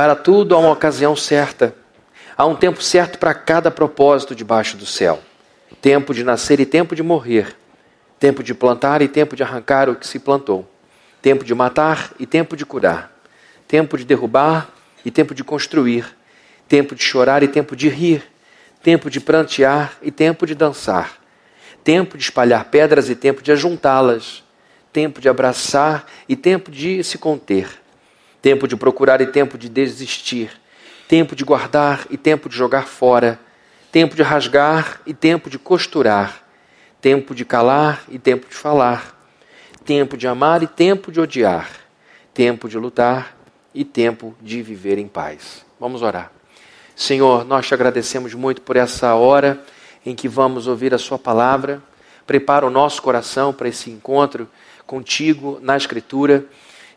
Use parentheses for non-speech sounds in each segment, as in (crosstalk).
Para tudo há uma ocasião certa. Há um tempo certo para cada propósito debaixo do céu. Tempo de nascer e tempo de morrer. Tempo de plantar e tempo de arrancar o que se plantou. Tempo de matar e tempo de curar. Tempo de derrubar e tempo de construir. Tempo de chorar e tempo de rir. Tempo de prantear e tempo de dançar. Tempo de espalhar pedras e tempo de ajuntá-las. Tempo de abraçar e tempo de se conter. Tempo de procurar e tempo de desistir. Tempo de guardar e tempo de jogar fora. Tempo de rasgar e tempo de costurar. Tempo de calar e tempo de falar. Tempo de amar e tempo de odiar. Tempo de lutar e tempo de viver em paz. Vamos orar. Senhor, nós te agradecemos muito por essa hora em que vamos ouvir a Sua palavra. Prepara o nosso coração para esse encontro contigo na Escritura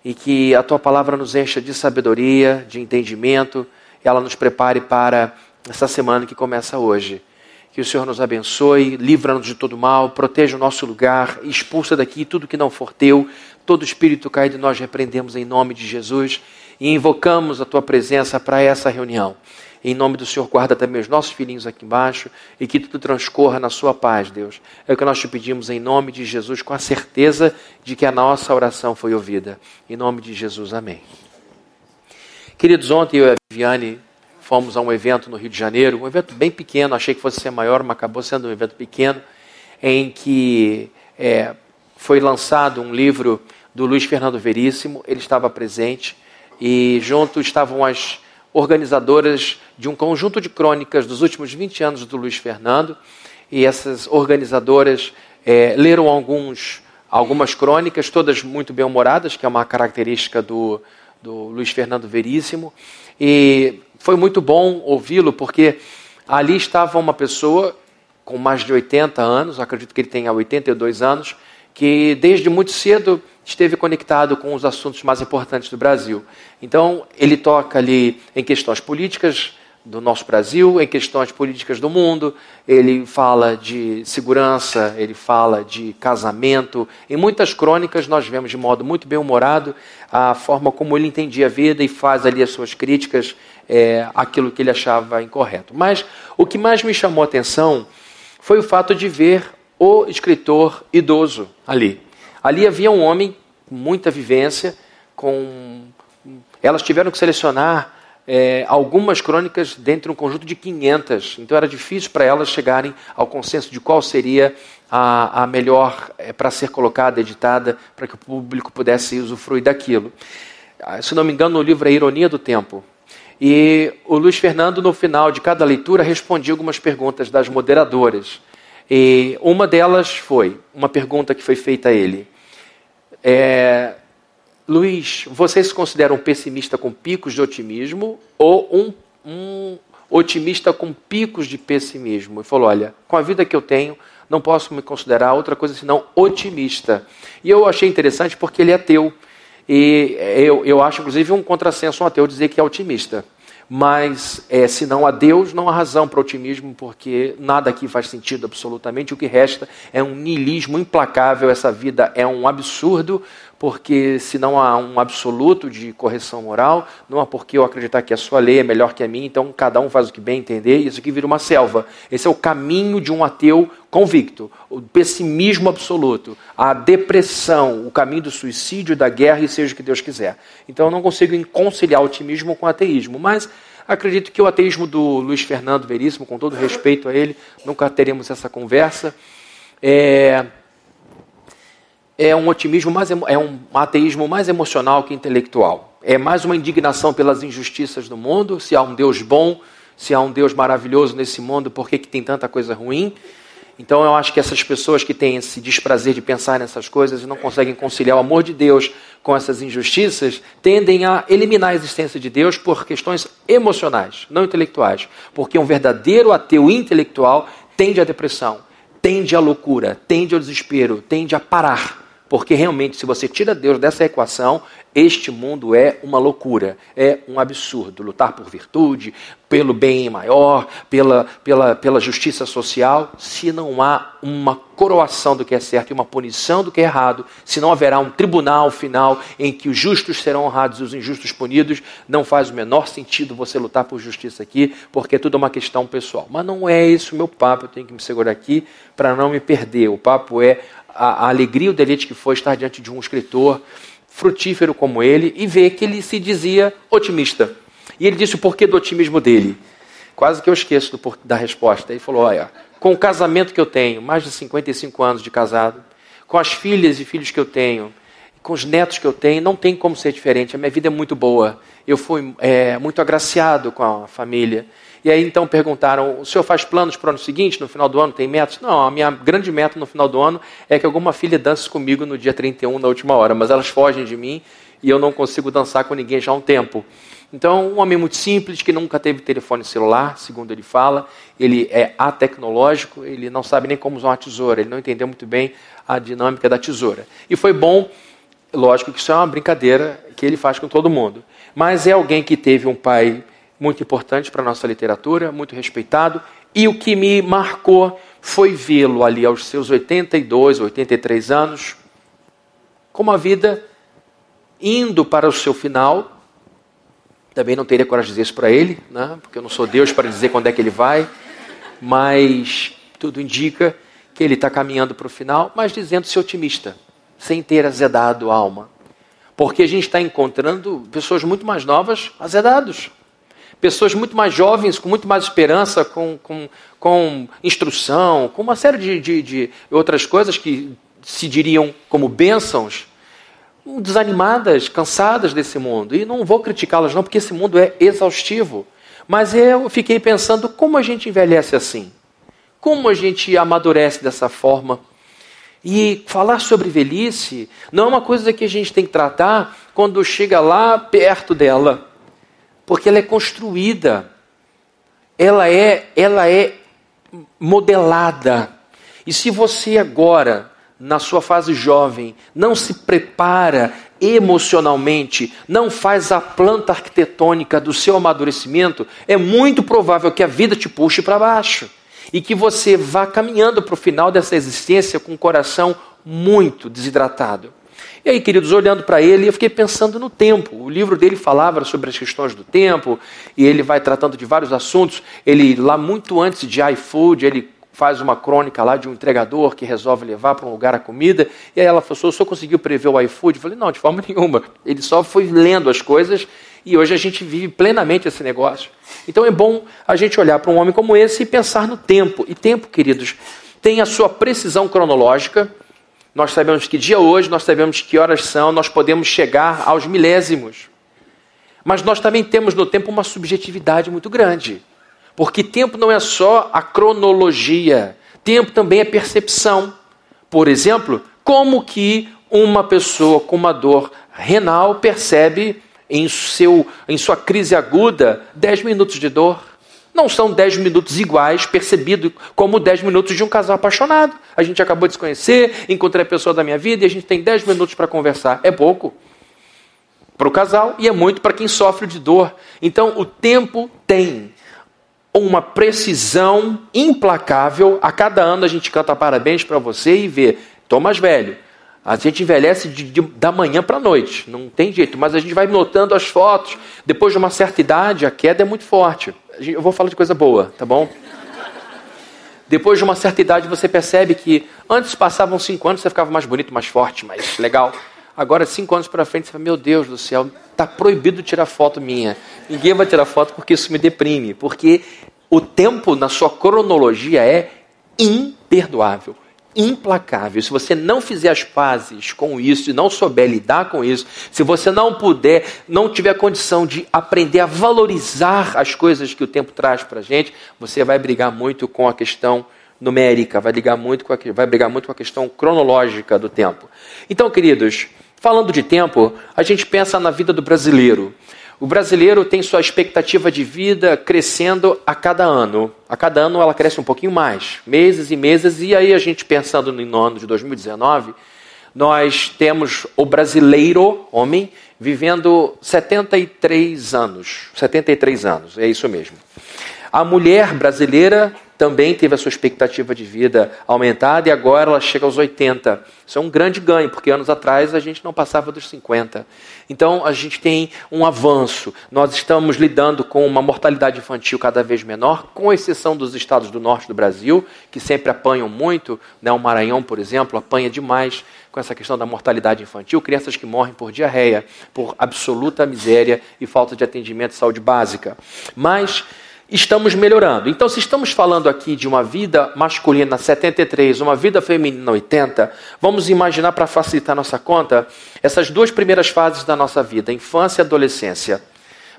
e que a Tua palavra nos encha de sabedoria, de entendimento, e ela nos prepare para essa semana que começa hoje. Que o Senhor nos abençoe, livra-nos de todo mal, proteja o nosso lugar, expulsa daqui tudo que não for teu, todo espírito caído nós repreendemos em nome de Jesus e invocamos a tua presença para essa reunião. Em nome do Senhor, guarda também os nossos filhinhos aqui embaixo e que tudo transcorra na sua paz, Deus. É o que nós te pedimos em nome de Jesus, com a certeza de que a nossa oração foi ouvida. Em nome de Jesus, amém. Queridos, ontem eu e a Viviane fomos a um evento no Rio de Janeiro, um evento bem pequeno, achei que fosse ser maior, mas acabou sendo um evento pequeno, em que é, foi lançado um livro do Luiz Fernando Veríssimo, ele estava presente, e junto estavam as organizadoras de um conjunto de crônicas dos últimos 20 anos do Luiz Fernando, e essas organizadoras é, leram alguns, algumas crônicas, todas muito bem-humoradas, que é uma característica do, do Luiz Fernando Veríssimo, e foi muito bom ouvi-lo, porque ali estava uma pessoa com mais de 80 anos, acredito que ele tenha 82 anos, que desde muito cedo esteve conectado com os assuntos mais importantes do Brasil. Então, ele toca ali em questões políticas do nosso Brasil, em questões políticas do mundo, ele fala de segurança, ele fala de casamento. Em muitas crônicas, nós vemos de modo muito bem-humorado a forma como ele entendia a vida e faz ali as suas críticas é, aquilo que ele achava incorreto. Mas o que mais me chamou a atenção foi o fato de ver o escritor idoso ali. Ali havia um homem com muita vivência, com elas tiveram que selecionar é, algumas crônicas dentro de um conjunto de 500, então era difícil para elas chegarem ao consenso de qual seria a, a melhor é, para ser colocada, editada, para que o público pudesse usufruir daquilo. Ah, se não me engano, o livro é Ironia do Tempo. E o Luiz Fernando, no final de cada leitura, respondia algumas perguntas das moderadoras. E uma delas foi uma pergunta que foi feita a ele. É, Luiz, você se considera um pessimista com picos de otimismo ou um, um otimista com picos de pessimismo? Ele falou: olha, com a vida que eu tenho, não posso me considerar outra coisa senão otimista. E eu achei interessante porque ele é ateu. E eu, eu acho, inclusive, um contrassenso um ateu dizer que é otimista. Mas é, se não há Deus, não há razão para otimismo, porque nada aqui faz sentido absolutamente. O que resta é um niilismo implacável. Essa vida é um absurdo, porque se não há um absoluto de correção moral, não há por que eu acreditar que a sua lei é melhor que a minha, então cada um faz o que bem entender, e isso aqui vira uma selva. Esse é o caminho de um ateu convicto, o pessimismo absoluto, a depressão, o caminho do suicídio, da guerra e seja o que Deus quiser. Então eu não consigo conciliar otimismo com ateísmo, mas acredito que o ateísmo do Luiz Fernando Veríssimo, com todo respeito a ele, nunca teremos essa conversa. É, é um otimismo mais é um ateísmo mais emocional que intelectual. É mais uma indignação pelas injustiças do mundo, se há um Deus bom, se há um Deus maravilhoso nesse mundo, por que, que tem tanta coisa ruim? Então eu acho que essas pessoas que têm esse desprazer de pensar nessas coisas e não conseguem conciliar o amor de Deus com essas injustiças, tendem a eliminar a existência de Deus por questões emocionais, não intelectuais. Porque um verdadeiro ateu intelectual tende à depressão, tende à loucura, tende ao desespero, tende a parar porque realmente, se você tira Deus dessa equação, Este mundo é uma loucura, é um absurdo. Lutar por virtude, pelo bem maior, pela, pela, pela justiça social, se não há uma coroação do que é certo e uma punição do que é errado, se não haverá um tribunal final em que os justos serão honrados e os injustos punidos, não faz o menor sentido você lutar por justiça aqui, porque é tudo uma questão pessoal. Mas não é isso o meu papo, eu tenho que me segurar aqui para não me perder. O papo é a, a alegria o deleite que foi estar diante de um escritor frutífero como ele e ver que ele se dizia otimista. E ele disse o porquê do otimismo dele. Quase que eu esqueço do, da resposta. Ele falou: Olha, com o casamento que eu tenho, mais de 55 anos de casado, com as filhas e filhos que eu tenho, com os netos que eu tenho, não tem como ser diferente. A minha vida é muito boa. Eu fui é, muito agraciado com a família. E aí então perguntaram: o senhor faz planos para o ano seguinte, no final do ano, tem metas? Não, a minha grande meta no final do ano é que alguma filha dance comigo no dia 31, na última hora, mas elas fogem de mim e eu não consigo dançar com ninguém já há um tempo. Então, um homem muito simples, que nunca teve telefone celular, segundo ele fala, ele é atecnológico, ele não sabe nem como usar uma tesoura, ele não entendeu muito bem a dinâmica da tesoura. E foi bom, lógico que isso é uma brincadeira que ele faz com todo mundo, mas é alguém que teve um pai muito importante para a nossa literatura, muito respeitado, e o que me marcou foi vê-lo ali aos seus 82, 83 anos, com uma vida indo para o seu final. Também não teria coragem de dizer isso para ele, né? porque eu não sou Deus para dizer quando é que ele vai, mas tudo indica que ele está caminhando para o final, mas dizendo-se otimista, sem ter azedado a alma. Porque a gente está encontrando pessoas muito mais novas azedados pessoas muito mais jovens, com muito mais esperança, com, com, com instrução, com uma série de, de, de outras coisas que se diriam como bênçãos, desanimadas, cansadas desse mundo. E não vou criticá-las, não, porque esse mundo é exaustivo. Mas eu fiquei pensando como a gente envelhece assim, como a gente amadurece dessa forma. E falar sobre velhice não é uma coisa que a gente tem que tratar quando chega lá perto dela porque ela é construída, ela é, ela é modelada. E se você agora, na sua fase jovem, não se prepara emocionalmente, não faz a planta arquitetônica do seu amadurecimento, é muito provável que a vida te puxe para baixo e que você vá caminhando para o final dessa existência com o coração muito desidratado. E aí, queridos, olhando para ele, eu fiquei pensando no tempo. O livro dele falava sobre as questões do tempo, e ele vai tratando de vários assuntos. Ele, lá muito antes de iFood, ele faz uma crônica lá de um entregador que resolve levar para um lugar a comida. E aí ela falou: o senhor conseguiu prever o iFood? Eu falei: não, de forma (laughs) nenhuma. Ele só foi lendo as coisas e hoje a gente vive plenamente esse negócio. Então é bom a gente olhar para um homem como esse e pensar no tempo. E tempo, queridos, tem a sua precisão cronológica nós sabemos que dia hoje, nós sabemos que horas são, nós podemos chegar aos milésimos. Mas nós também temos no tempo uma subjetividade muito grande. Porque tempo não é só a cronologia, tempo também é percepção. Por exemplo, como que uma pessoa com uma dor renal percebe em, seu, em sua crise aguda 10 minutos de dor? Não são dez minutos iguais, percebido como dez minutos de um casal apaixonado. A gente acabou de se conhecer, encontrei a pessoa da minha vida e a gente tem dez minutos para conversar. É pouco para o casal e é muito para quem sofre de dor. Então, o tempo tem uma precisão implacável. A cada ano a gente canta parabéns para você e vê, mais velho. A gente envelhece de, de, da manhã para a noite, não tem jeito, mas a gente vai notando as fotos. Depois de uma certa idade, a queda é muito forte. Eu vou falar de coisa boa, tá bom? Depois de uma certa idade, você percebe que antes passavam cinco anos, você ficava mais bonito, mais forte, mais legal. Agora, cinco anos para frente, você fala: Meu Deus do céu, está proibido tirar foto minha. Ninguém vai tirar foto porque isso me deprime. Porque o tempo na sua cronologia é imperdoável implacável. Se você não fizer as pazes com isso e não souber lidar com isso, se você não puder, não tiver condição de aprender a valorizar as coisas que o tempo traz para a gente, você vai brigar muito com a questão numérica, vai, ligar muito com a, vai brigar muito com a questão cronológica do tempo. Então, queridos, falando de tempo, a gente pensa na vida do brasileiro. O brasileiro tem sua expectativa de vida crescendo a cada ano. A cada ano ela cresce um pouquinho mais, meses e meses, e aí a gente pensando no ano de 2019, nós temos o brasileiro, homem, vivendo 73 anos. 73 anos, é isso mesmo. A mulher brasileira também teve a sua expectativa de vida aumentada e agora ela chega aos 80. Isso é um grande ganho, porque anos atrás a gente não passava dos 50. Então a gente tem um avanço. Nós estamos lidando com uma mortalidade infantil cada vez menor, com exceção dos estados do norte do Brasil, que sempre apanham muito. Né? O Maranhão, por exemplo, apanha demais com essa questão da mortalidade infantil. Crianças que morrem por diarreia, por absoluta miséria e falta de atendimento de saúde básica. Mas estamos melhorando. Então, se estamos falando aqui de uma vida masculina 73, uma vida feminina 80, vamos imaginar para facilitar nossa conta essas duas primeiras fases da nossa vida, infância e adolescência,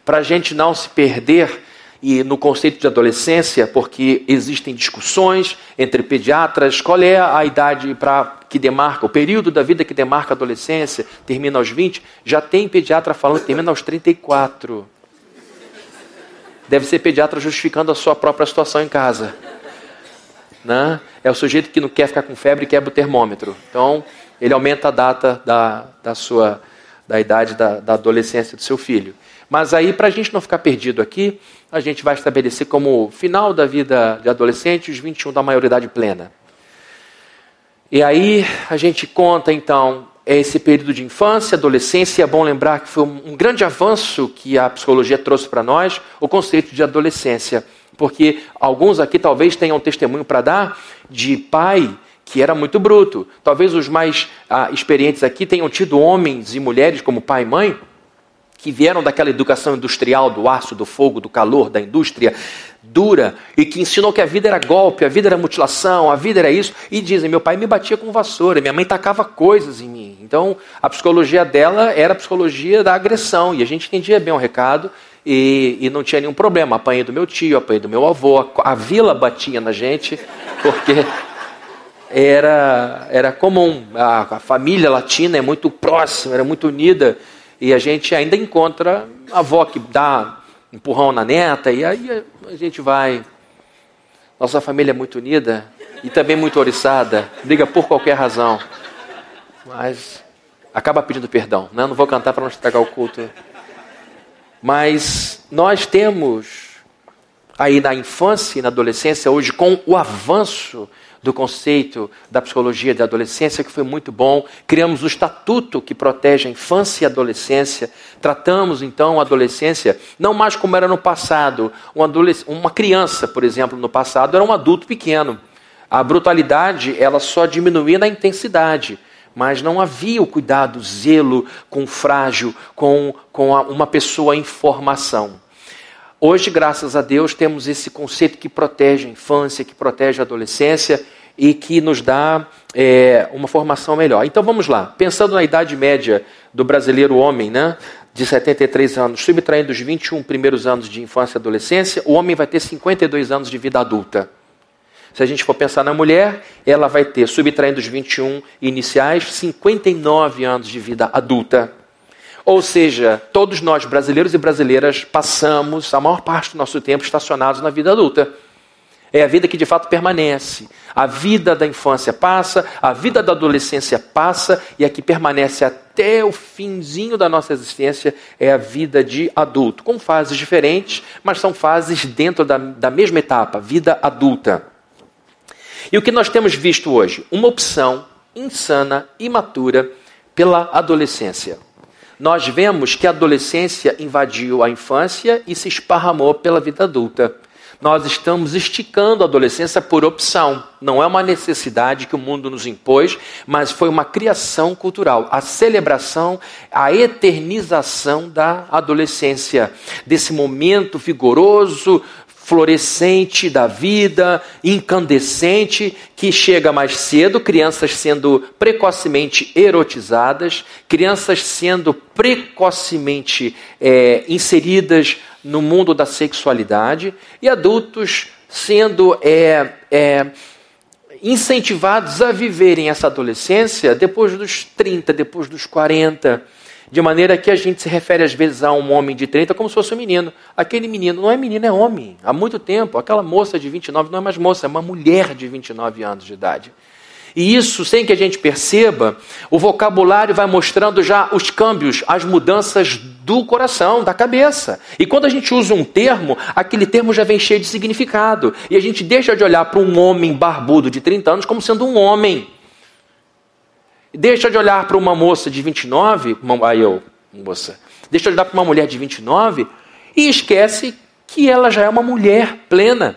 para a gente não se perder e no conceito de adolescência, porque existem discussões entre pediatras, qual é a idade para que demarca, o período da vida que demarca a adolescência, termina aos 20, já tem pediatra falando que termina aos 34 deve ser pediatra justificando a sua própria situação em casa. Né? É o sujeito que não quer ficar com febre e quebra o termômetro. Então, ele aumenta a data da, da sua da idade da, da adolescência do seu filho. Mas aí, para a gente não ficar perdido aqui, a gente vai estabelecer como final da vida de adolescente os 21 da maioridade plena. E aí a gente conta então esse período de infância, adolescência, é bom lembrar que foi um grande avanço que a psicologia trouxe para nós, o conceito de adolescência. Porque alguns aqui talvez tenham testemunho para dar de pai que era muito bruto. Talvez os mais ah, experientes aqui tenham tido homens e mulheres como pai e mãe que vieram daquela educação industrial, do aço, do fogo, do calor, da indústria dura, e que ensinou que a vida era golpe, a vida era mutilação, a vida era isso, e dizem: meu pai me batia com vassoura, minha mãe tacava coisas em mim. Então, a psicologia dela era a psicologia da agressão, e a gente entendia bem o recado, e, e não tinha nenhum problema. Apanhei do meu tio, apanhei do meu avô, a, a vila batia na gente, porque era, era comum. A, a família latina é muito próxima, era muito unida. E a gente ainda encontra a avó que dá empurrão na neta, e aí a gente vai. Nossa família é muito unida e também muito oriçada, briga por qualquer razão, mas acaba pedindo perdão. Né? Não vou cantar para não estragar o culto. Mas nós temos aí na infância e na adolescência, hoje, com o avanço do conceito da psicologia da adolescência, que foi muito bom. Criamos o estatuto que protege a infância e a adolescência. Tratamos então a adolescência não mais como era no passado. Um uma criança, por exemplo, no passado era um adulto pequeno. A brutalidade ela só diminuía na intensidade mas não havia o cuidado, o zelo com o frágil, com, com a, uma pessoa em formação. Hoje, graças a Deus, temos esse conceito que protege a infância, que protege a adolescência e que nos dá é, uma formação melhor. Então vamos lá, pensando na idade média do brasileiro homem, né, de 73 anos, subtraindo os 21 primeiros anos de infância e adolescência, o homem vai ter 52 anos de vida adulta. Se a gente for pensar na mulher, ela vai ter, subtraindo os 21 iniciais, 59 anos de vida adulta. Ou seja, todos nós, brasileiros e brasileiras, passamos a maior parte do nosso tempo estacionados na vida adulta. É a vida que de fato permanece. A vida da infância passa, a vida da adolescência passa, e a que permanece até o finzinho da nossa existência é a vida de adulto, com fases diferentes, mas são fases dentro da, da mesma etapa, vida adulta. E o que nós temos visto hoje? Uma opção insana, imatura, pela adolescência. Nós vemos que a adolescência invadiu a infância e se esparramou pela vida adulta nós estamos esticando a adolescência por opção. Não é uma necessidade que o mundo nos impôs, mas foi uma criação cultural. A celebração, a eternização da adolescência, desse momento vigoroso, florescente da vida, incandescente, que chega mais cedo, crianças sendo precocemente erotizadas, crianças sendo precocemente é, inseridas no mundo da sexualidade e adultos sendo é, é, incentivados a viverem essa adolescência depois dos 30, depois dos 40. De maneira que a gente se refere às vezes a um homem de 30 como se fosse um menino. Aquele menino não é menino, é homem. Há muito tempo, aquela moça de 29 não é mais moça, é uma mulher de 29 anos de idade. E isso, sem que a gente perceba, o vocabulário vai mostrando já os câmbios, as mudanças do coração, da cabeça. E quando a gente usa um termo, aquele termo já vem cheio de significado. E a gente deixa de olhar para um homem barbudo de 30 anos como sendo um homem. Deixa de olhar para uma moça de 29, uma, aí eu, moça, deixa de olhar para uma mulher de 29 e esquece que ela já é uma mulher plena.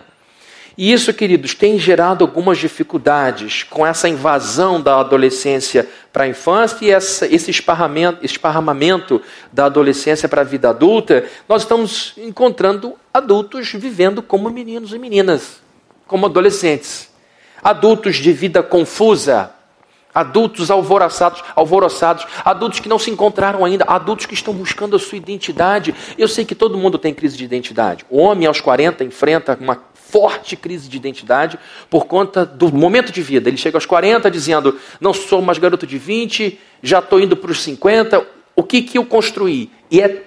E isso, queridos, tem gerado algumas dificuldades com essa invasão da adolescência para a infância e essa, esse esparramento, esparramamento da adolescência para a vida adulta. Nós estamos encontrando adultos vivendo como meninos e meninas, como adolescentes. Adultos de vida confusa, adultos alvoroçados, alvoroçados, adultos que não se encontraram ainda, adultos que estão buscando a sua identidade. Eu sei que todo mundo tem crise de identidade. O homem aos 40 enfrenta uma forte crise de identidade por conta do momento de vida. Ele chega aos 40 dizendo: Não sou mais garoto de 20, já estou indo para os 50. O que, que eu construí? E é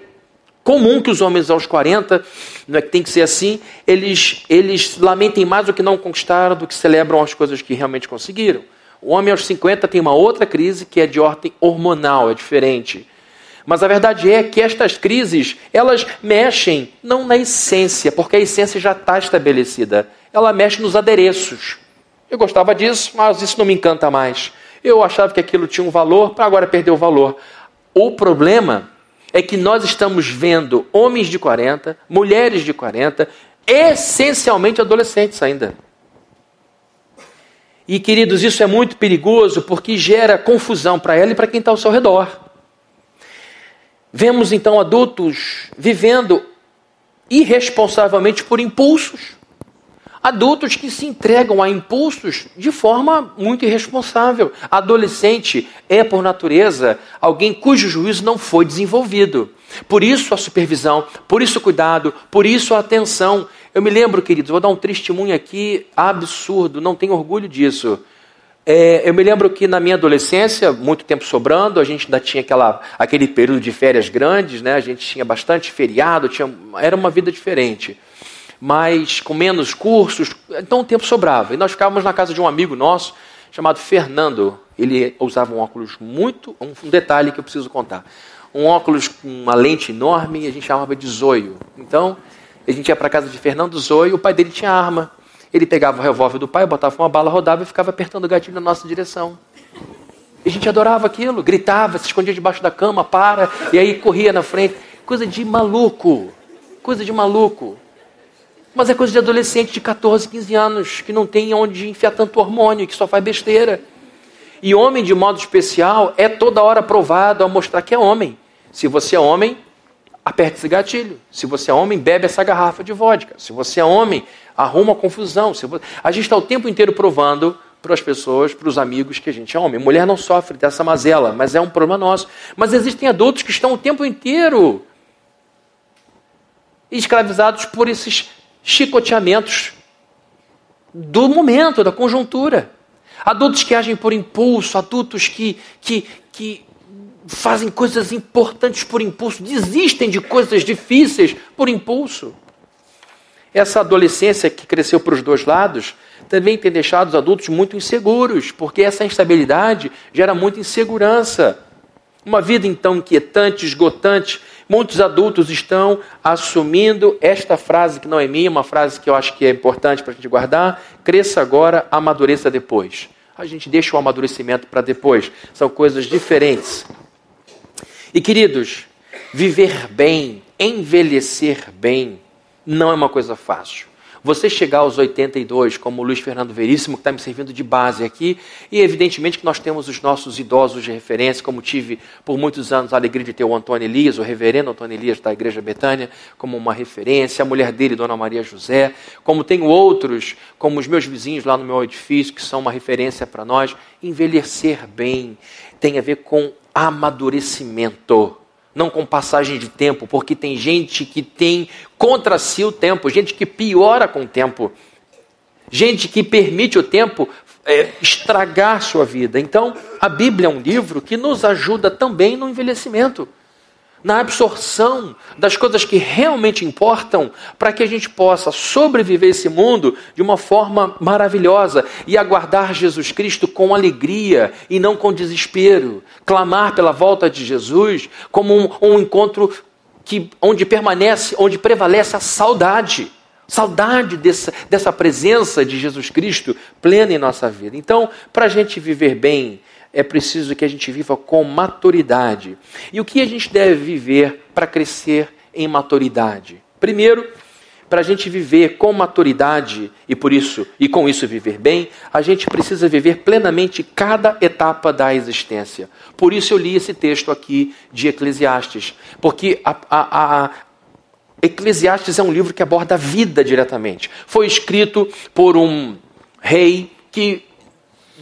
comum que os homens aos 40, não é que tem que ser assim, eles, eles lamentem mais o que não conquistaram do que celebram as coisas que realmente conseguiram. O homem aos 50 tem uma outra crise que é de ordem hormonal, é diferente. Mas a verdade é que estas crises, elas mexem não na essência, porque a essência já está estabelecida. Ela mexe nos adereços. Eu gostava disso, mas isso não me encanta mais. Eu achava que aquilo tinha um valor, para agora perder o valor. O problema é que nós estamos vendo homens de 40, mulheres de 40, essencialmente adolescentes ainda. E queridos, isso é muito perigoso porque gera confusão para ela e para quem está ao seu redor. Vemos então adultos vivendo irresponsavelmente por impulsos. Adultos que se entregam a impulsos de forma muito irresponsável. Adolescente é, por natureza, alguém cujo juízo não foi desenvolvido. Por isso a supervisão, por isso o cuidado, por isso a atenção. Eu me lembro, queridos, vou dar um testemunho aqui absurdo, não tenho orgulho disso. É, eu me lembro que na minha adolescência, muito tempo sobrando, a gente ainda tinha aquela, aquele período de férias grandes, né? a gente tinha bastante feriado, tinha, era uma vida diferente. Mas com menos cursos, então o tempo sobrava. E nós ficávamos na casa de um amigo nosso, chamado Fernando. Ele usava um óculos muito. Um, detalhe que eu preciso contar. Um óculos com uma lente enorme, a gente chamava de zoio. Então, a gente ia para casa de Fernando Zoio, o pai dele tinha arma. Ele pegava o revólver do pai, botava uma bala, rodava e ficava apertando o gatilho na nossa direção. E a gente adorava aquilo, gritava, se escondia debaixo da cama, para, e aí corria na frente. Coisa de maluco. Coisa de maluco. Mas é coisa de adolescente de 14, 15 anos, que não tem onde enfiar tanto hormônio, que só faz besteira. E homem, de modo especial, é toda hora provado a mostrar que é homem. Se você é homem, aperte esse gatilho. Se você é homem, bebe essa garrafa de vodka. Se você é homem, arruma confusão. A gente está o tempo inteiro provando para as pessoas, para os amigos que a gente é homem. Mulher não sofre dessa mazela, mas é um problema nosso. Mas existem adultos que estão o tempo inteiro escravizados por esses chicoteamentos do momento, da conjuntura. Adultos que agem por impulso, adultos que, que, que fazem coisas importantes por impulso, desistem de coisas difíceis por impulso. Essa adolescência que cresceu para os dois lados também tem deixado os adultos muito inseguros, porque essa instabilidade gera muita insegurança. Uma vida então inquietante, esgotante. Muitos adultos estão assumindo esta frase que não é minha, uma frase que eu acho que é importante para a gente guardar: cresça agora, amadureça depois. A gente deixa o amadurecimento para depois. São coisas diferentes. E queridos, viver bem, envelhecer bem, não é uma coisa fácil. Você chegar aos 82, como o Luiz Fernando Veríssimo, que está me servindo de base aqui, e evidentemente que nós temos os nossos idosos de referência, como tive por muitos anos a alegria de ter o Antônio Elias, o reverendo Antônio Elias da Igreja Betânia, como uma referência, a mulher dele, Dona Maria José, como tenho outros, como os meus vizinhos lá no meu edifício, que são uma referência para nós. Envelhecer bem tem a ver com amadurecimento não com passagem de tempo, porque tem gente que tem contra si o tempo, gente que piora com o tempo, gente que permite o tempo é, estragar sua vida. Então, a Bíblia é um livro que nos ajuda também no envelhecimento. Na absorção das coisas que realmente importam, para que a gente possa sobreviver esse mundo de uma forma maravilhosa e aguardar Jesus Cristo com alegria e não com desespero, clamar pela volta de Jesus como um, um encontro que, onde permanece, onde prevalece a saudade. Saudade dessa, dessa presença de Jesus Cristo plena em nossa vida. Então, para a gente viver bem, é preciso que a gente viva com maturidade. E o que a gente deve viver para crescer em maturidade? Primeiro, para a gente viver com maturidade e por isso e com isso viver bem, a gente precisa viver plenamente cada etapa da existência. Por isso eu li esse texto aqui de Eclesiastes, porque a, a, a Eclesiastes é um livro que aborda a vida diretamente. Foi escrito por um rei que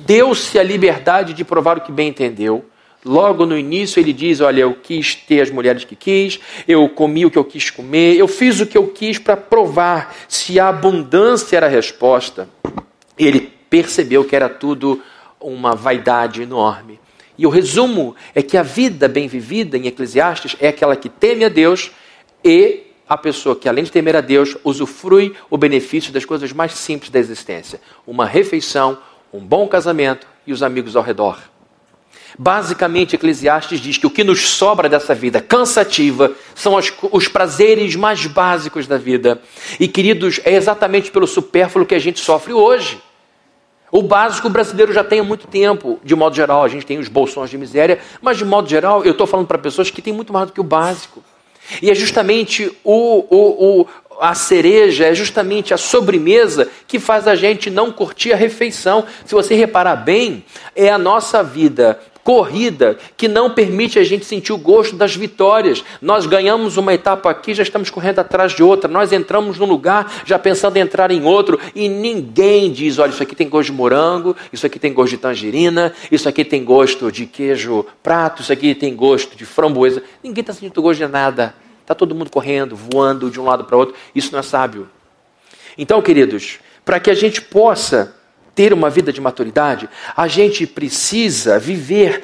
deu-se a liberdade de provar o que bem entendeu. Logo no início ele diz: Olha, eu quis ter as mulheres que quis, eu comi o que eu quis comer, eu fiz o que eu quis para provar se a abundância era a resposta. Ele percebeu que era tudo uma vaidade enorme. E o resumo é que a vida bem vivida em Eclesiastes é aquela que teme a Deus e a pessoa que, além de temer a Deus, usufrui o benefício das coisas mais simples da existência: uma refeição, um bom casamento e os amigos ao redor. Basicamente, Eclesiastes diz que o que nos sobra dessa vida cansativa são os, os prazeres mais básicos da vida. E, queridos, é exatamente pelo supérfluo que a gente sofre hoje. O básico o brasileiro já tem há muito tempo, de modo geral. A gente tem os bolsões de miséria, mas de modo geral, eu estou falando para pessoas que têm muito mais do que o básico. E é justamente o, o, a cereja, é justamente a sobremesa que faz a gente não curtir a refeição. Se você reparar bem, é a nossa vida corrida que não permite a gente sentir o gosto das vitórias. Nós ganhamos uma etapa aqui, já estamos correndo atrás de outra. Nós entramos num lugar já pensando em entrar em outro e ninguém diz: olha, isso aqui tem gosto de morango, isso aqui tem gosto de tangerina, isso aqui tem gosto de queijo prato, isso aqui tem gosto de framboesa. Ninguém está sentindo gosto de nada. Está todo mundo correndo, voando de um lado para outro. Isso não é sábio. Então, queridos, para que a gente possa ter uma vida de maturidade, a gente precisa viver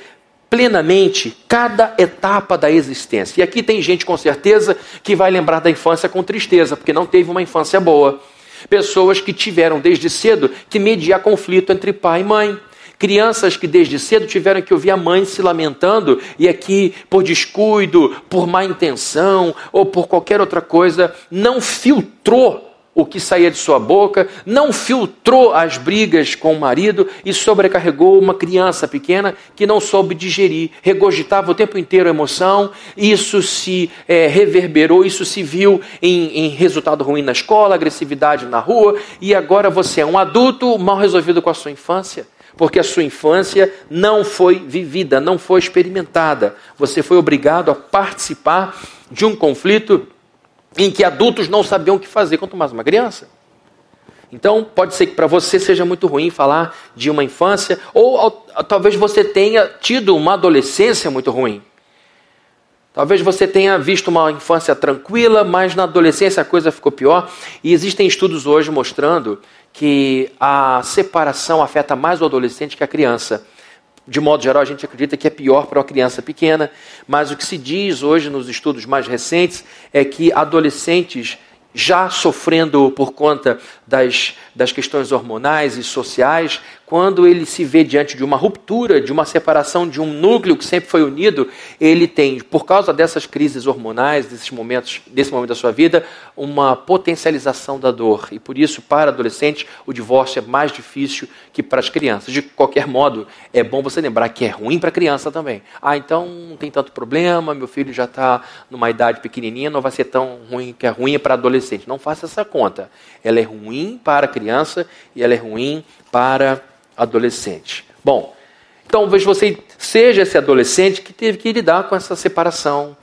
plenamente cada etapa da existência. E aqui tem gente com certeza que vai lembrar da infância com tristeza, porque não teve uma infância boa. Pessoas que tiveram desde cedo que mediar conflito entre pai e mãe. Crianças que desde cedo tiveram que ouvir a mãe se lamentando e aqui, por descuido, por má intenção ou por qualquer outra coisa, não filtrou o que saía de sua boca, não filtrou as brigas com o marido e sobrecarregou uma criança pequena que não soube digerir, regurgitava o tempo inteiro a emoção, isso se é, reverberou, isso se viu em, em resultado ruim na escola, agressividade na rua, e agora você é um adulto mal resolvido com a sua infância porque a sua infância não foi vivida, não foi experimentada. Você foi obrigado a participar de um conflito em que adultos não sabiam o que fazer, quanto mais uma criança. Então, pode ser que para você seja muito ruim falar de uma infância, ou talvez você tenha tido uma adolescência muito ruim. Talvez você tenha visto uma infância tranquila, mas na adolescência a coisa ficou pior. E existem estudos hoje mostrando que a separação afeta mais o adolescente que a criança. De modo geral, a gente acredita que é pior para uma criança pequena, mas o que se diz hoje nos estudos mais recentes é que adolescentes já sofrendo por conta das, das questões hormonais e sociais, quando ele se vê diante de uma ruptura, de uma separação de um núcleo que sempre foi unido, ele tem, por causa dessas crises hormonais, desses momentos, desse momento da sua vida, uma potencialização da dor. E por isso, para adolescentes, o divórcio é mais difícil que para as crianças. De qualquer modo, é bom você lembrar que é ruim para a criança também. Ah, então não tem tanto problema, meu filho já está numa idade pequenininha, não vai ser tão ruim que é ruim para adolescente. Não faça essa conta. Ela é ruim para a criança e ela é ruim para adolescente. Bom, então talvez você seja esse adolescente que teve que lidar com essa separação.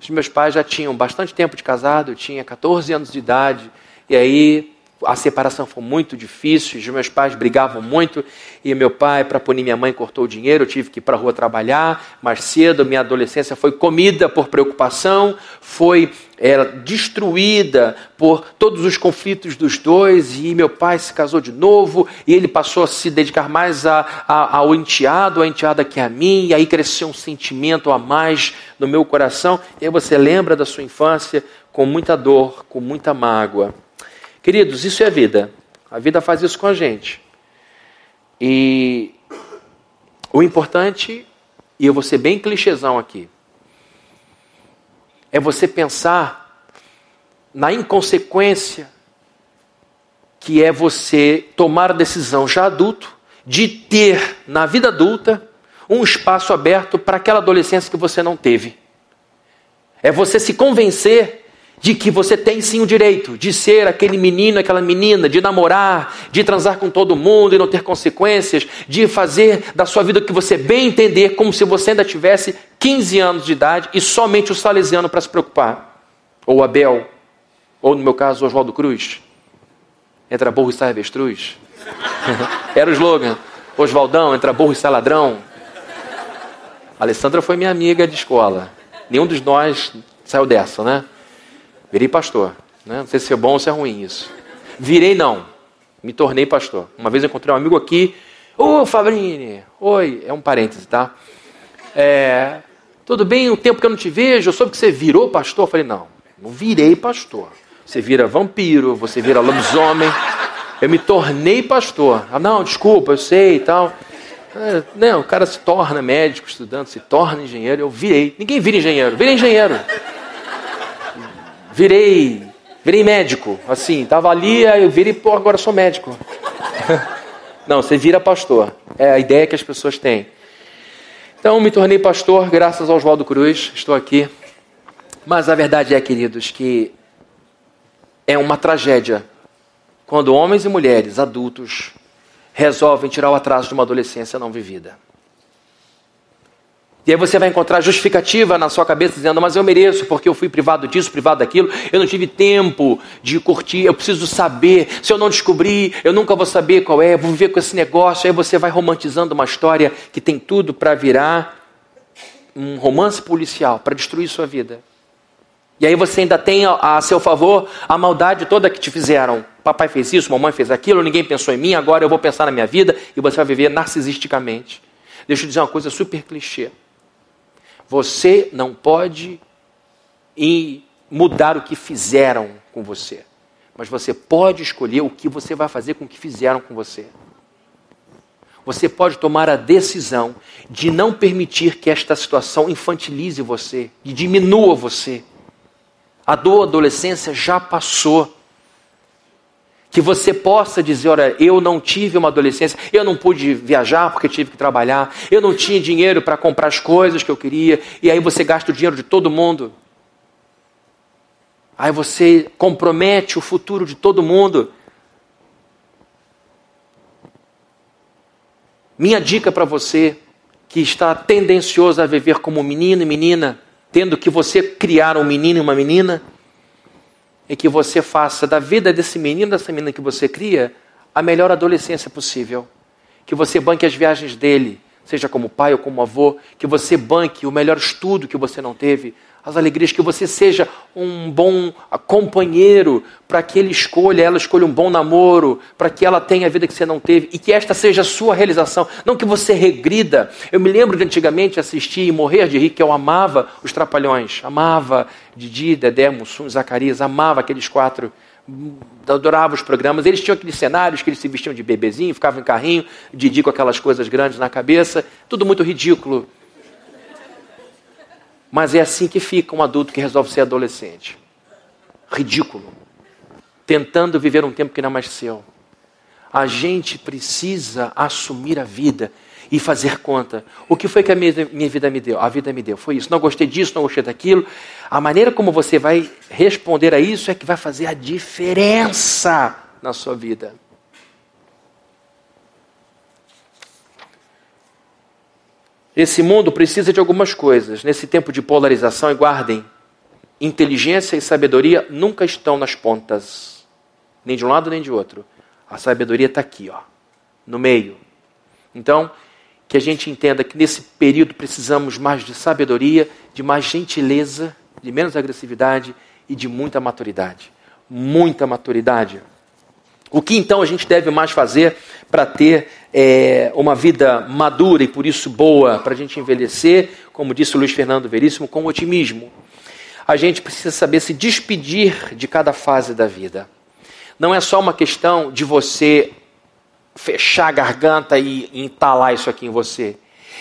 Os meus pais já tinham bastante tempo de casado, eu tinha 14 anos de idade, e aí a separação foi muito difícil, os meus pais brigavam muito, e meu pai, para punir minha mãe, cortou o dinheiro, eu tive que ir para a rua trabalhar mais cedo, minha adolescência foi comida por preocupação, foi era destruída por todos os conflitos dos dois, e meu pai se casou de novo, e ele passou a se dedicar mais a, a, ao enteado, a enteada que a mim, e aí cresceu um sentimento a mais no meu coração, e aí você lembra da sua infância com muita dor, com muita mágoa. Queridos, isso é vida. A vida faz isso com a gente. E o importante, e eu vou ser bem clichêzão aqui, é você pensar na inconsequência que é você tomar a decisão já adulto de ter na vida adulta um espaço aberto para aquela adolescência que você não teve. É você se convencer de que você tem sim o direito de ser aquele menino, aquela menina, de namorar, de transar com todo mundo e não ter consequências, de fazer da sua vida o que você bem entender, como se você ainda tivesse 15 anos de idade e somente o salesiano para se preocupar. Ou Abel, ou no meu caso, Oswaldo Cruz. Entra burro e sai avestruz. (laughs) Era o slogan. Oswaldão, entra burro e sai ladrão. A Alessandra foi minha amiga de escola. Nenhum dos nós saiu dessa, né? Virei pastor. Né? Não sei se é bom ou se é ruim isso. Virei não. Me tornei pastor. Uma vez eu encontrei um amigo aqui. Ô, oh, Fabrini. Oi. É um parêntese, tá? É, tudo bem? O tempo que eu não te vejo, eu soube que você virou pastor. Eu falei, não. Não virei pastor. Você vira vampiro, você vira lobisomem. Eu me tornei pastor. Ah, não, desculpa, eu sei e tal. É, não, o cara se torna médico, estudante, se torna engenheiro. Eu virei. Ninguém vira engenheiro. Virei engenheiro virei, virei médico, assim, estava ali, aí eu virei, pô, agora sou médico. (laughs) Não, você vira pastor. É a ideia que as pessoas têm. Então, me tornei pastor graças ao Oswaldo Cruz, estou aqui. Mas a verdade é, queridos, que é uma tragédia quando homens e mulheres adultos resolvem tirar o atraso de uma adolescência não vivida. E aí você vai encontrar justificativa na sua cabeça dizendo: Mas eu mereço, porque eu fui privado disso, privado daquilo, eu não tive tempo de curtir, eu preciso saber. Se eu não descobrir, eu nunca vou saber qual é, vou viver com esse negócio. Aí você vai romantizando uma história que tem tudo para virar um romance policial, para destruir sua vida. E aí você ainda tem a, seu favor a maldade toda que te fizeram. Papai fez isso, mamãe fez aquilo, ninguém pensou em mim, agora eu vou pensar na minha vida e você vai viver narcisisticamente. Deixa eu dizer uma coisa super clichê. Você não pode mudar o que fizeram com você, mas você pode escolher o que você vai fazer com o que fizeram com você. Você pode tomar a decisão de não permitir que esta situação infantilize você, e diminua você. A dor adolescência já passou que você possa dizer: olha, eu não tive uma adolescência, eu não pude viajar porque tive que trabalhar, eu não tinha dinheiro para comprar as coisas que eu queria, e aí você gasta o dinheiro de todo mundo. Aí você compromete o futuro de todo mundo. Minha dica para você que está tendencioso a viver como menino e menina, tendo que você criar um menino e uma menina, é que você faça da vida desse menino, dessa menina que você cria, a melhor adolescência possível. Que você banque as viagens dele, seja como pai ou como avô, que você banque o melhor estudo que você não teve, as alegrias, que você seja um bom companheiro para que ele escolha, ela escolha um bom namoro, para que ela tenha a vida que você não teve e que esta seja a sua realização, não que você regrida. Eu me lembro de antigamente assistir e morrer de rir, que eu amava os Trapalhões, amava Didi, Dedé, Mussum, Zacarias, amava aqueles quatro adorava os programas. Eles tinham aqueles cenários que eles se vestiam de bebezinho, ficavam em carrinho, Didi com aquelas coisas grandes na cabeça, tudo muito ridículo. Mas é assim que fica um adulto que resolve ser adolescente. Ridículo. Tentando viver um tempo que não é mais seu. A gente precisa assumir a vida e fazer conta. O que foi que a minha, vida me deu? A vida me deu. Foi isso. Não gostei disso, não gostei daquilo. A maneira como você vai responder a isso é que vai fazer a diferença na sua vida. Esse mundo precisa de algumas coisas. Nesse tempo de polarização, e guardem, inteligência e sabedoria nunca estão nas pontas. nem de um lado nem de outro. A sabedoria está aqui, ó, no meio. Então, que a gente entenda que nesse período precisamos mais de sabedoria, de mais gentileza, de menos agressividade e de muita maturidade. Muita maturidade. O que então a gente deve mais fazer para ter é, uma vida madura e por isso boa, para a gente envelhecer, como disse o Luiz Fernando Veríssimo, com otimismo? A gente precisa saber se despedir de cada fase da vida. Não é só uma questão de você fechar a garganta e entalar isso aqui em você.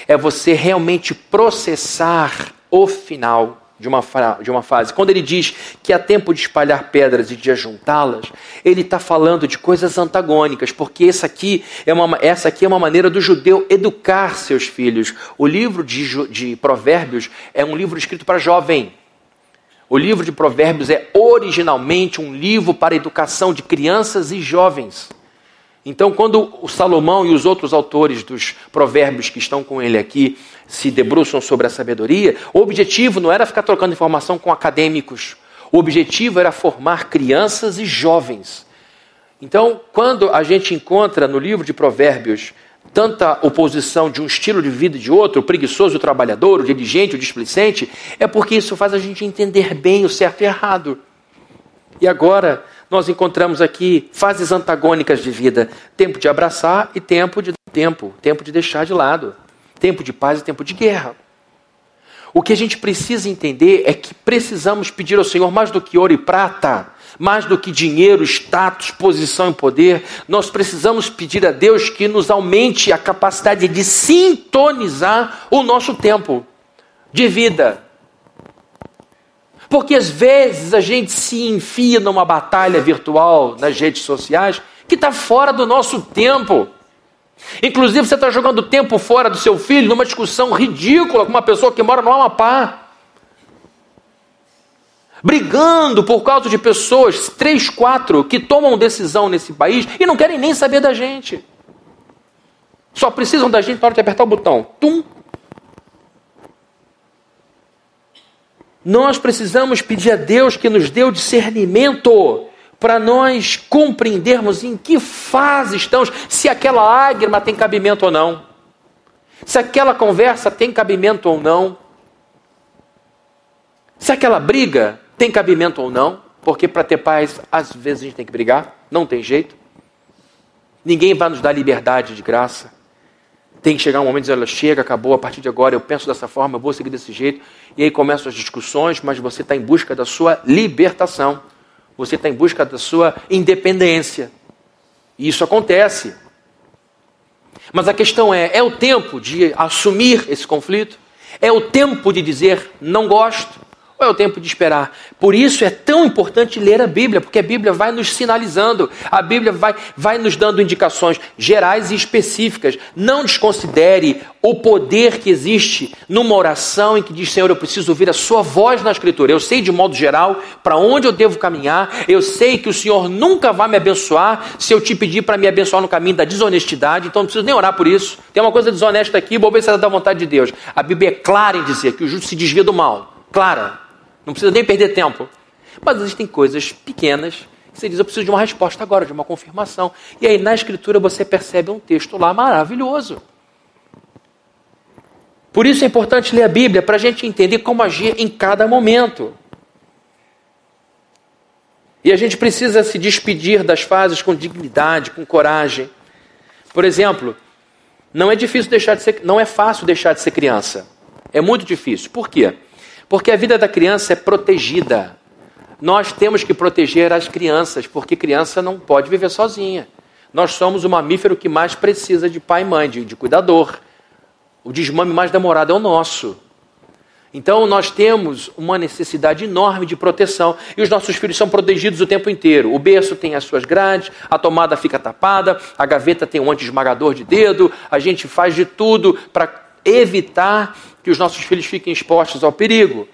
É você realmente processar o final de uma, de uma fase. Quando ele diz que há tempo de espalhar pedras e de ajuntá-las, ele está falando de coisas antagônicas, porque essa aqui, é uma, essa aqui é uma maneira do judeu educar seus filhos. O livro de, de Provérbios é um livro escrito para jovem. O livro de Provérbios é originalmente um livro para a educação de crianças e jovens. Então, quando o Salomão e os outros autores dos provérbios que estão com ele aqui se debruçam sobre a sabedoria, o objetivo não era ficar trocando informação com acadêmicos. O objetivo era formar crianças e jovens. Então, quando a gente encontra no livro de Provérbios tanta oposição de um estilo de vida e de outro, o preguiçoso, o trabalhador, o diligente, o displicente, é porque isso faz a gente entender bem o certo e errado. E agora, nós encontramos aqui fases antagônicas de vida: tempo de abraçar e tempo de tempo, tempo de deixar de lado, tempo de paz e tempo de guerra. O que a gente precisa entender é que precisamos pedir ao Senhor mais do que ouro e prata, mais do que dinheiro, status, posição e poder. Nós precisamos pedir a Deus que nos aumente a capacidade de sintonizar o nosso tempo de vida, porque às vezes a gente se enfia numa batalha virtual nas redes sociais que está fora do nosso tempo. Inclusive, você está jogando tempo fora do seu filho numa discussão ridícula com uma pessoa que mora no Amapá. Brigando por causa de pessoas, três, quatro, que tomam decisão nesse país e não querem nem saber da gente. Só precisam da gente para hora de apertar o botão. Tum, nós precisamos pedir a Deus que nos dê o discernimento para nós compreendermos em que fase estamos, se aquela lágrima tem cabimento ou não, se aquela conversa tem cabimento ou não, se aquela briga tem cabimento ou não, porque para ter paz, às vezes a gente tem que brigar, não tem jeito. Ninguém vai nos dar liberdade de graça. Tem que chegar um momento e dizer, ela chega, acabou, a partir de agora eu penso dessa forma, eu vou seguir desse jeito. E aí começam as discussões, mas você está em busca da sua libertação. Você está em busca da sua independência. E isso acontece. Mas a questão é: é o tempo de assumir esse conflito? É o tempo de dizer não gosto? Ou é o tempo de esperar? Por isso é tão importante ler a Bíblia, porque a Bíblia vai nos sinalizando, a Bíblia vai, vai nos dando indicações gerais e específicas. Não desconsidere o poder que existe numa oração em que diz: Senhor, eu preciso ouvir a Sua voz na Escritura. Eu sei de modo geral para onde eu devo caminhar, eu sei que o Senhor nunca vai me abençoar se eu te pedir para me abençoar no caminho da desonestidade, então não preciso nem orar por isso. Tem uma coisa desonesta aqui, é da vontade de Deus. A Bíblia é clara em dizer que o justo se desvia do mal. Clara. Não precisa nem perder tempo. Mas existem coisas pequenas que você diz, eu preciso de uma resposta agora, de uma confirmação. E aí na escritura você percebe um texto lá maravilhoso. Por isso é importante ler a Bíblia, para a gente entender como agir em cada momento. E a gente precisa se despedir das fases com dignidade, com coragem. Por exemplo, não é difícil deixar de ser, não é fácil deixar de ser criança. É muito difícil. Por quê? Porque a vida da criança é protegida. Nós temos que proteger as crianças, porque criança não pode viver sozinha. Nós somos o mamífero que mais precisa de pai e mãe, de, de cuidador. O desmame mais demorado é o nosso. Então nós temos uma necessidade enorme de proteção e os nossos filhos são protegidos o tempo inteiro. O berço tem as suas grades, a tomada fica tapada, a gaveta tem um anti-esmagador de dedo, a gente faz de tudo para evitar que os nossos filhos fiquem expostos ao perigo.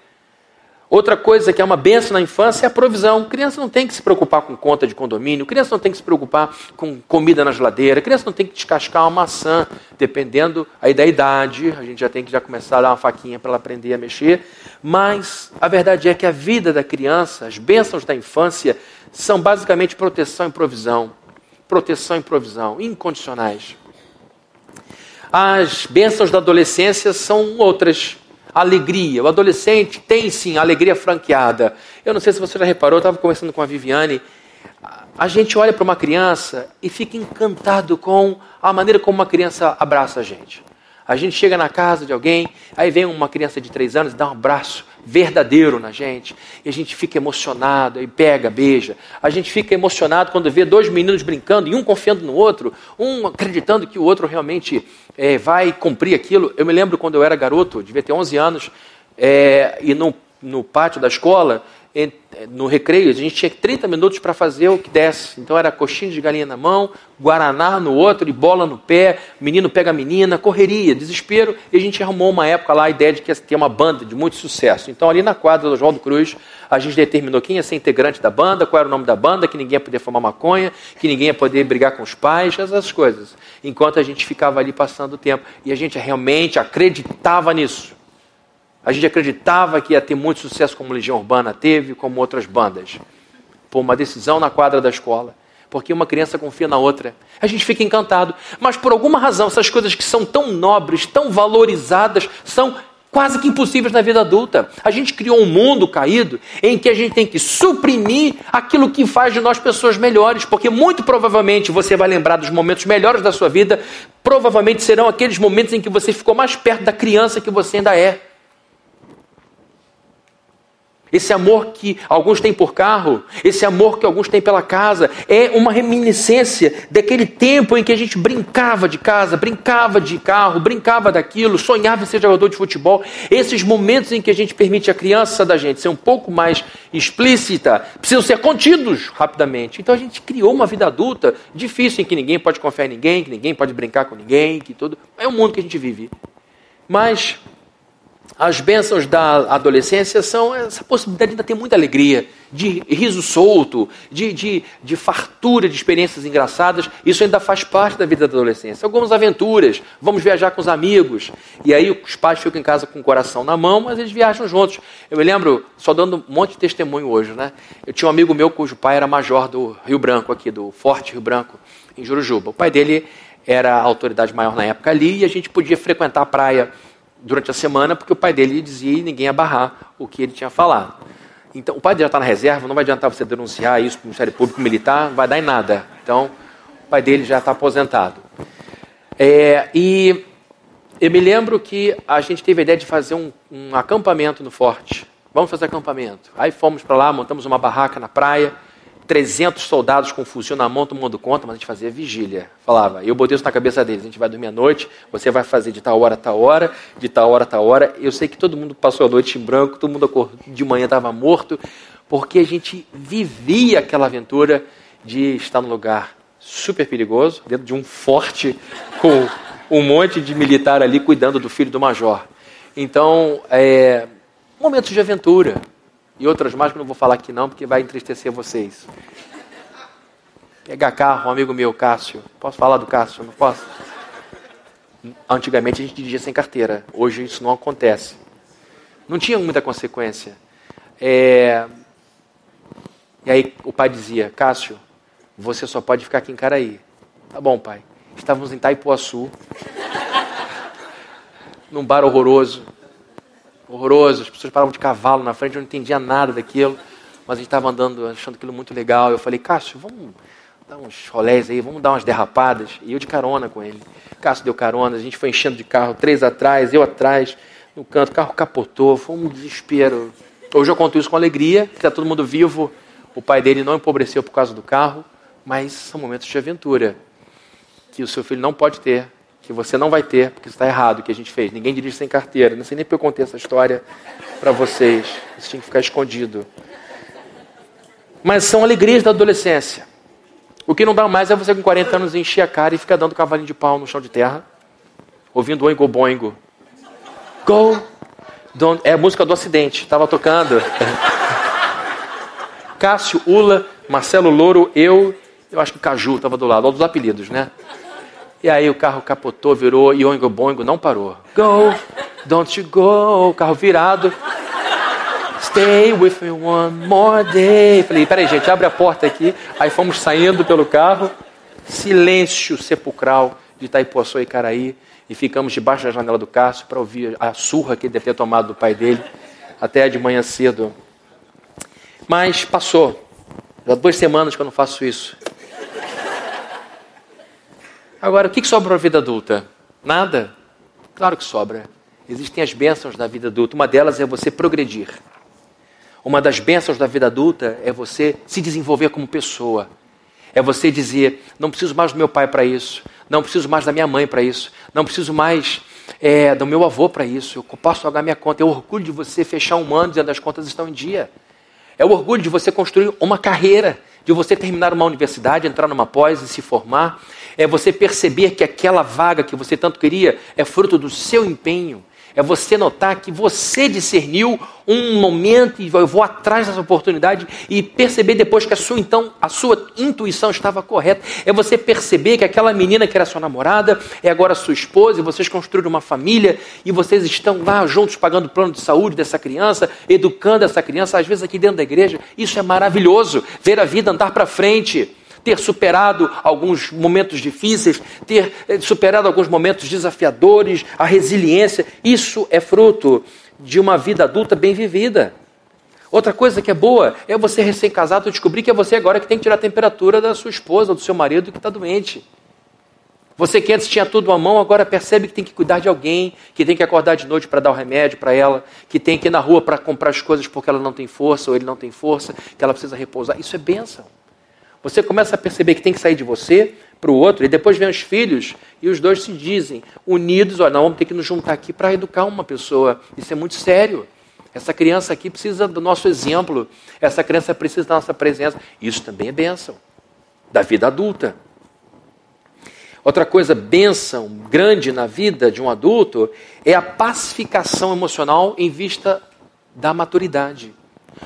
Outra coisa que é uma benção na infância é a provisão. Criança não tem que se preocupar com conta de condomínio, criança não tem que se preocupar com comida na geladeira, criança não tem que descascar uma maçã, dependendo aí da idade. A gente já tem que já começar a dar uma faquinha para ela aprender a mexer. Mas a verdade é que a vida da criança, as bênçãos da infância, são basicamente proteção e provisão. Proteção e provisão, incondicionais. As bênçãos da adolescência são outras alegria. O adolescente tem sim alegria franqueada. Eu não sei se você já reparou, eu estava conversando com a Viviane. A gente olha para uma criança e fica encantado com a maneira como uma criança abraça a gente. A gente chega na casa de alguém, aí vem uma criança de três anos e dá um abraço verdadeiro na gente, e a gente fica emocionado, e pega, beija. A gente fica emocionado quando vê dois meninos brincando e um confiando no outro, um acreditando que o outro realmente é, vai cumprir aquilo. Eu me lembro quando eu era garoto, devia ter 11 anos, é, e no, no pátio da escola, no recreio, a gente tinha 30 minutos para fazer o que desse. Então era coxinha de galinha na mão, guaraná no outro e bola no pé, menino pega menina, correria, desespero. E a gente arrumou uma época lá a ideia de que ia ter uma banda de muito sucesso. Então ali na quadra do Oswaldo Cruz, a gente determinou quem ia ser integrante da banda, qual era o nome da banda, que ninguém ia poder fumar maconha, que ninguém ia poder brigar com os pais, essas coisas. Enquanto a gente ficava ali passando o tempo. E a gente realmente acreditava nisso. A gente acreditava que ia ter muito sucesso como Legião Urbana teve, como outras bandas. Por uma decisão na quadra da escola. Porque uma criança confia na outra. A gente fica encantado. Mas por alguma razão, essas coisas que são tão nobres, tão valorizadas, são quase que impossíveis na vida adulta. A gente criou um mundo caído em que a gente tem que suprimir aquilo que faz de nós pessoas melhores, porque muito provavelmente você vai lembrar dos momentos melhores da sua vida, provavelmente serão aqueles momentos em que você ficou mais perto da criança que você ainda é. Esse amor que alguns têm por carro, esse amor que alguns têm pela casa, é uma reminiscência daquele tempo em que a gente brincava de casa, brincava de carro, brincava daquilo, sonhava em ser jogador de futebol. Esses momentos em que a gente permite a criança da gente ser um pouco mais explícita, precisam ser contidos rapidamente. Então a gente criou uma vida adulta difícil em que ninguém pode confiar em ninguém, que ninguém pode brincar com ninguém, que tudo. É o mundo que a gente vive. Mas as bênçãos da adolescência são essa possibilidade de ainda ter muita alegria, de riso solto, de, de, de fartura de experiências engraçadas. Isso ainda faz parte da vida da adolescência. Algumas aventuras, vamos viajar com os amigos. E aí os pais ficam em casa com o coração na mão, mas eles viajam juntos. Eu me lembro, só dando um monte de testemunho hoje, né? Eu tinha um amigo meu cujo pai era major do Rio Branco, aqui, do Forte Rio Branco, em Jurujuba. O pai dele era a autoridade maior na época ali e a gente podia frequentar a praia durante a semana, porque o pai dele dizia e ninguém ia barrar o que ele tinha falado. Então, o pai dele já está na reserva, não vai adiantar você denunciar isso para o Ministério Público Militar, não vai dar em nada. Então, o pai dele já está aposentado. É, e eu me lembro que a gente teve a ideia de fazer um, um acampamento no forte. Vamos fazer acampamento. Aí fomos para lá, montamos uma barraca na praia. 300 soldados com fuzil na mão tomando conta, mas a gente fazia vigília. Falava, eu botei isso na cabeça deles, a gente vai dormir à noite, você vai fazer de tal hora a tal hora, de tal hora a tal hora. Eu sei que todo mundo passou a noite em branco, todo mundo acordou, de manhã estava morto, porque a gente vivia aquela aventura de estar num lugar super perigoso, dentro de um forte (laughs) com um monte de militar ali cuidando do filho do major. Então, é, momentos de aventura, e outras mais que não vou falar aqui não, porque vai entristecer vocês. Pegar carro, um amigo meu, Cássio. Posso falar do Cássio? Não posso? Antigamente a gente dirigia sem carteira. Hoje isso não acontece. Não tinha muita consequência. É... E aí o pai dizia, Cássio, você só pode ficar aqui em Caraí. Tá bom, pai. Estávamos em Taipuaçu, num bar horroroso horroroso, as pessoas paravam de cavalo na frente, eu não entendia nada daquilo, mas a gente estava andando, achando aquilo muito legal. Eu falei, Cássio, vamos dar uns rolés aí, vamos dar umas derrapadas. E eu de carona com ele. Cássio deu carona, a gente foi enchendo de carro, três atrás, eu atrás, no canto, o carro capotou, foi um desespero. Hoje eu conto isso com alegria, que está todo mundo vivo, o pai dele não empobreceu por causa do carro, mas são momentos de aventura que o seu filho não pode ter que você não vai ter, porque isso está errado o que a gente fez. Ninguém dirige sem carteira. Não sei nem porque eu contei essa história para vocês. Isso tinha que ficar escondido. Mas são alegrias da adolescência. O que não dá mais é você com 40 anos encher a cara e ficar dando cavalinho de pau no chão de terra, ouvindo oingo boingo. Go, Don't, é a música do acidente, estava tocando. (laughs) Cássio, Ula, Marcelo Louro, eu, eu acho que Caju estava do lado, olha dos apelidos, né? E aí o carro capotou, virou e Oingo Boingo não parou. Go, don't you go, carro virado. Stay with me one more day. Falei, peraí, gente, abre a porta aqui. Aí fomos saindo pelo carro. Silêncio sepulcral de Itaipuaçu e Caraí. E ficamos debaixo da janela do Cássio para ouvir a surra que ele deve ter tomado do pai dele. Até de manhã cedo. Mas passou. Já duas semanas que eu não faço isso. Agora, o que sobra para a vida adulta? Nada? Claro que sobra. Existem as bênçãos da vida adulta. Uma delas é você progredir. Uma das bênçãos da vida adulta é você se desenvolver como pessoa. É você dizer: não preciso mais do meu pai para isso, não preciso mais da minha mãe para isso, não preciso mais é, do meu avô para isso, eu posso pagar minha conta. O orgulho de você fechar um ano dizendo as contas estão em dia. É o orgulho de você construir uma carreira, de você terminar uma universidade, entrar numa pós e se formar. É você perceber que aquela vaga que você tanto queria é fruto do seu empenho, é você notar que você discerniu um momento e eu vou atrás dessa oportunidade e perceber depois que a sua então a sua intuição estava correta. É você perceber que aquela menina que era sua namorada é agora sua esposa e vocês construíram uma família e vocês estão lá juntos pagando o plano de saúde dessa criança, educando essa criança, às vezes aqui dentro da igreja. Isso é maravilhoso, ver a vida andar para frente ter superado alguns momentos difíceis, ter eh, superado alguns momentos desafiadores, a resiliência, isso é fruto de uma vida adulta bem vivida. Outra coisa que é boa é você recém-casado descobrir que é você agora que tem que tirar a temperatura da sua esposa, do seu marido que está doente. Você que antes tinha tudo à mão, agora percebe que tem que cuidar de alguém, que tem que acordar de noite para dar o remédio para ela, que tem que ir na rua para comprar as coisas porque ela não tem força ou ele não tem força, que ela precisa repousar. Isso é bênção. Você começa a perceber que tem que sair de você para o outro, e depois vem os filhos, e os dois se dizem, unidos, olha, nós vamos ter que nos juntar aqui para educar uma pessoa. Isso é muito sério. Essa criança aqui precisa do nosso exemplo, essa criança precisa da nossa presença. Isso também é bênção da vida adulta. Outra coisa, bênção grande na vida de um adulto é a pacificação emocional em vista da maturidade.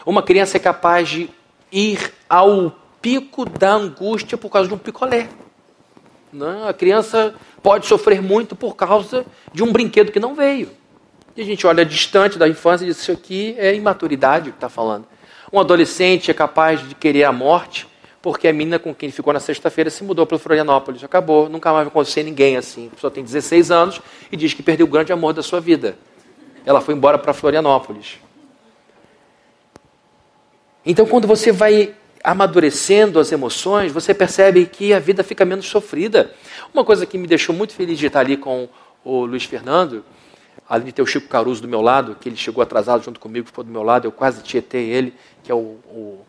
Uma criança é capaz de ir ao pico da angústia por causa de um picolé. Né? a criança pode sofrer muito por causa de um brinquedo que não veio. E a gente olha distante da infância e diz: Isso aqui é imaturidade que está falando. Um adolescente é capaz de querer a morte porque a menina com quem ficou na sexta-feira se mudou para Florianópolis. Acabou, nunca mais vai conhecer ninguém assim. A pessoa tem 16 anos e diz que perdeu o grande amor da sua vida. Ela foi embora para Florianópolis. Então, quando você vai amadurecendo as emoções, você percebe que a vida fica menos sofrida. Uma coisa que me deixou muito feliz de estar ali com o Luiz Fernando, além de ter o Chico Caruso do meu lado, que ele chegou atrasado junto comigo, ficou do meu lado, eu quase tietei ele, que é o, o,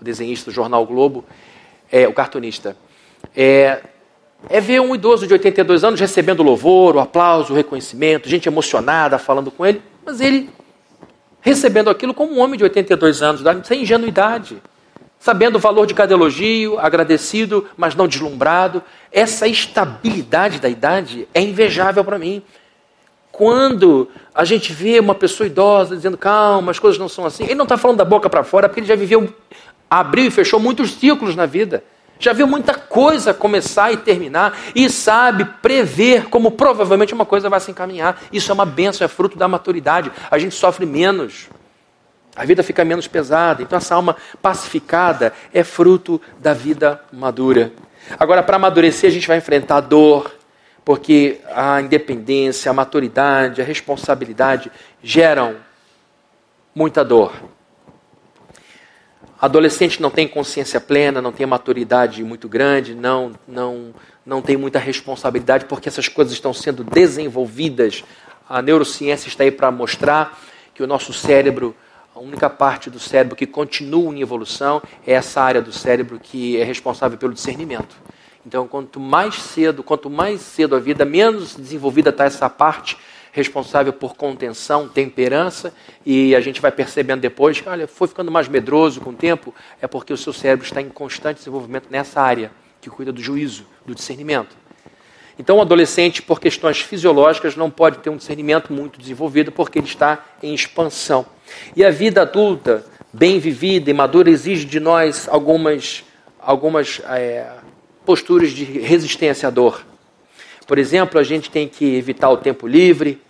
o desenhista do Jornal Globo, é, o cartunista. É, é ver um idoso de 82 anos recebendo louvor, o aplauso, o reconhecimento, gente emocionada falando com ele, mas ele recebendo aquilo como um homem de 82 anos, sem ingenuidade sabendo o valor de cada elogio, agradecido, mas não deslumbrado. Essa estabilidade da idade é invejável para mim. Quando a gente vê uma pessoa idosa dizendo, calma, as coisas não são assim, ele não está falando da boca para fora, porque ele já viveu, abriu e fechou muitos ciclos na vida. Já viu muita coisa começar e terminar e sabe prever como provavelmente uma coisa vai se encaminhar. Isso é uma benção, é fruto da maturidade. A gente sofre menos. A vida fica menos pesada. Então, essa alma pacificada é fruto da vida madura. Agora, para amadurecer, a gente vai enfrentar dor, porque a independência, a maturidade, a responsabilidade geram muita dor. Adolescente não tem consciência plena, não tem maturidade muito grande, não, não, não tem muita responsabilidade, porque essas coisas estão sendo desenvolvidas. A neurociência está aí para mostrar que o nosso cérebro a única parte do cérebro que continua em evolução é essa área do cérebro que é responsável pelo discernimento. Então, quanto mais cedo, quanto mais cedo a vida, menos desenvolvida está essa parte responsável por contenção, temperança, e a gente vai percebendo depois que, olha, foi ficando mais medroso com o tempo, é porque o seu cérebro está em constante desenvolvimento nessa área que cuida do juízo, do discernimento. Então, o adolescente, por questões fisiológicas, não pode ter um discernimento muito desenvolvido porque ele está em expansão. E a vida adulta, bem vivida e madura, exige de nós algumas, algumas é, posturas de resistência à dor. Por exemplo, a gente tem que evitar o tempo livre,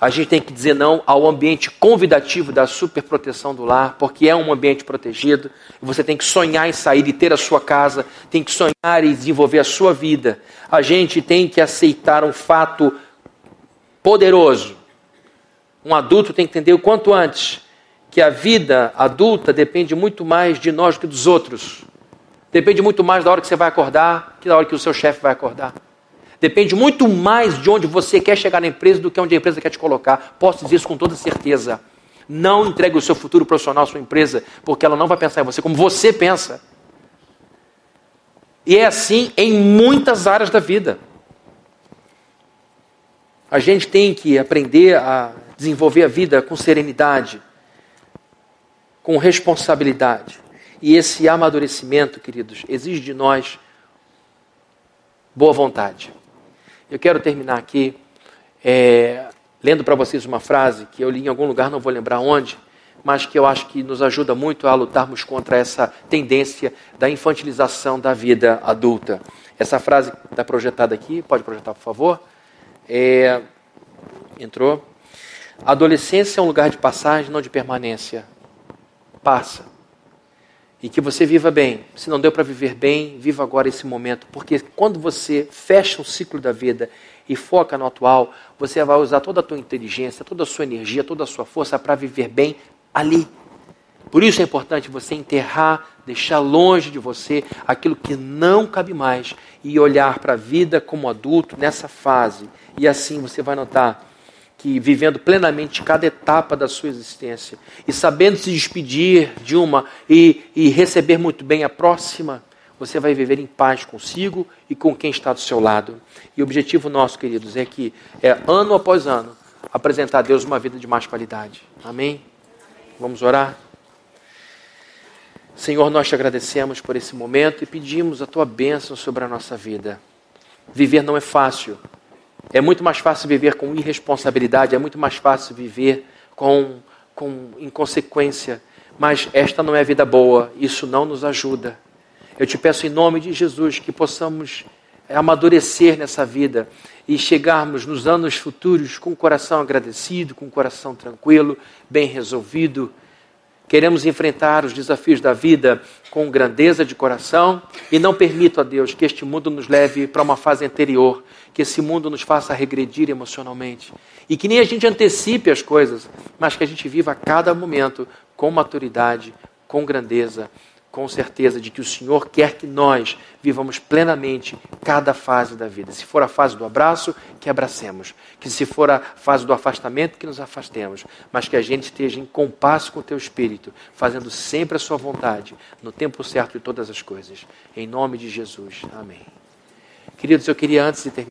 a gente tem que dizer não ao ambiente convidativo da superproteção do lar, porque é um ambiente protegido. Você tem que sonhar em sair e ter a sua casa, tem que sonhar e desenvolver a sua vida. A gente tem que aceitar um fato poderoso. Um adulto tem que entender o quanto antes que a vida adulta depende muito mais de nós do que dos outros. Depende muito mais da hora que você vai acordar que da hora que o seu chefe vai acordar. Depende muito mais de onde você quer chegar na empresa do que onde a empresa quer te colocar. Posso dizer isso com toda certeza. Não entregue o seu futuro profissional à sua empresa, porque ela não vai pensar em você como você pensa. E é assim em muitas áreas da vida. A gente tem que aprender a desenvolver a vida com serenidade, com responsabilidade. E esse amadurecimento, queridos, exige de nós boa vontade. Eu quero terminar aqui é, lendo para vocês uma frase que eu li em algum lugar, não vou lembrar onde, mas que eu acho que nos ajuda muito a lutarmos contra essa tendência da infantilização da vida adulta. Essa frase está projetada aqui, pode projetar, por favor? É, entrou. A adolescência é um lugar de passagem, não de permanência. Passa. E que você viva bem. Se não deu para viver bem, viva agora esse momento. Porque quando você fecha o ciclo da vida e foca no atual, você vai usar toda a tua inteligência, toda a sua energia, toda a sua força para viver bem ali. Por isso é importante você enterrar, deixar longe de você aquilo que não cabe mais e olhar para a vida como adulto nessa fase. E assim você vai notar que vivendo plenamente cada etapa da sua existência e sabendo se despedir de uma e, e receber muito bem a próxima, você vai viver em paz consigo e com quem está do seu lado. E o objetivo nosso, queridos, é que é ano após ano apresentar a Deus uma vida de mais qualidade. Amém? Vamos orar? Senhor, nós te agradecemos por esse momento e pedimos a tua bênção sobre a nossa vida. Viver não é fácil, é muito mais fácil viver com irresponsabilidade, é muito mais fácil viver com, com inconsequência. Mas esta não é vida boa, isso não nos ajuda. Eu te peço em nome de Jesus que possamos amadurecer nessa vida e chegarmos nos anos futuros com o coração agradecido, com o coração tranquilo, bem resolvido. Queremos enfrentar os desafios da vida com grandeza de coração e não permito a Deus que este mundo nos leve para uma fase anterior que esse mundo nos faça regredir emocionalmente. E que nem a gente antecipe as coisas, mas que a gente viva a cada momento com maturidade, com grandeza, com certeza de que o Senhor quer que nós vivamos plenamente cada fase da vida. Se for a fase do abraço, que abracemos. Que se for a fase do afastamento, que nos afastemos. Mas que a gente esteja em compasso com o teu espírito, fazendo sempre a sua vontade, no tempo certo de todas as coisas. Em nome de Jesus. Amém. Queridos, eu queria antes de terminar.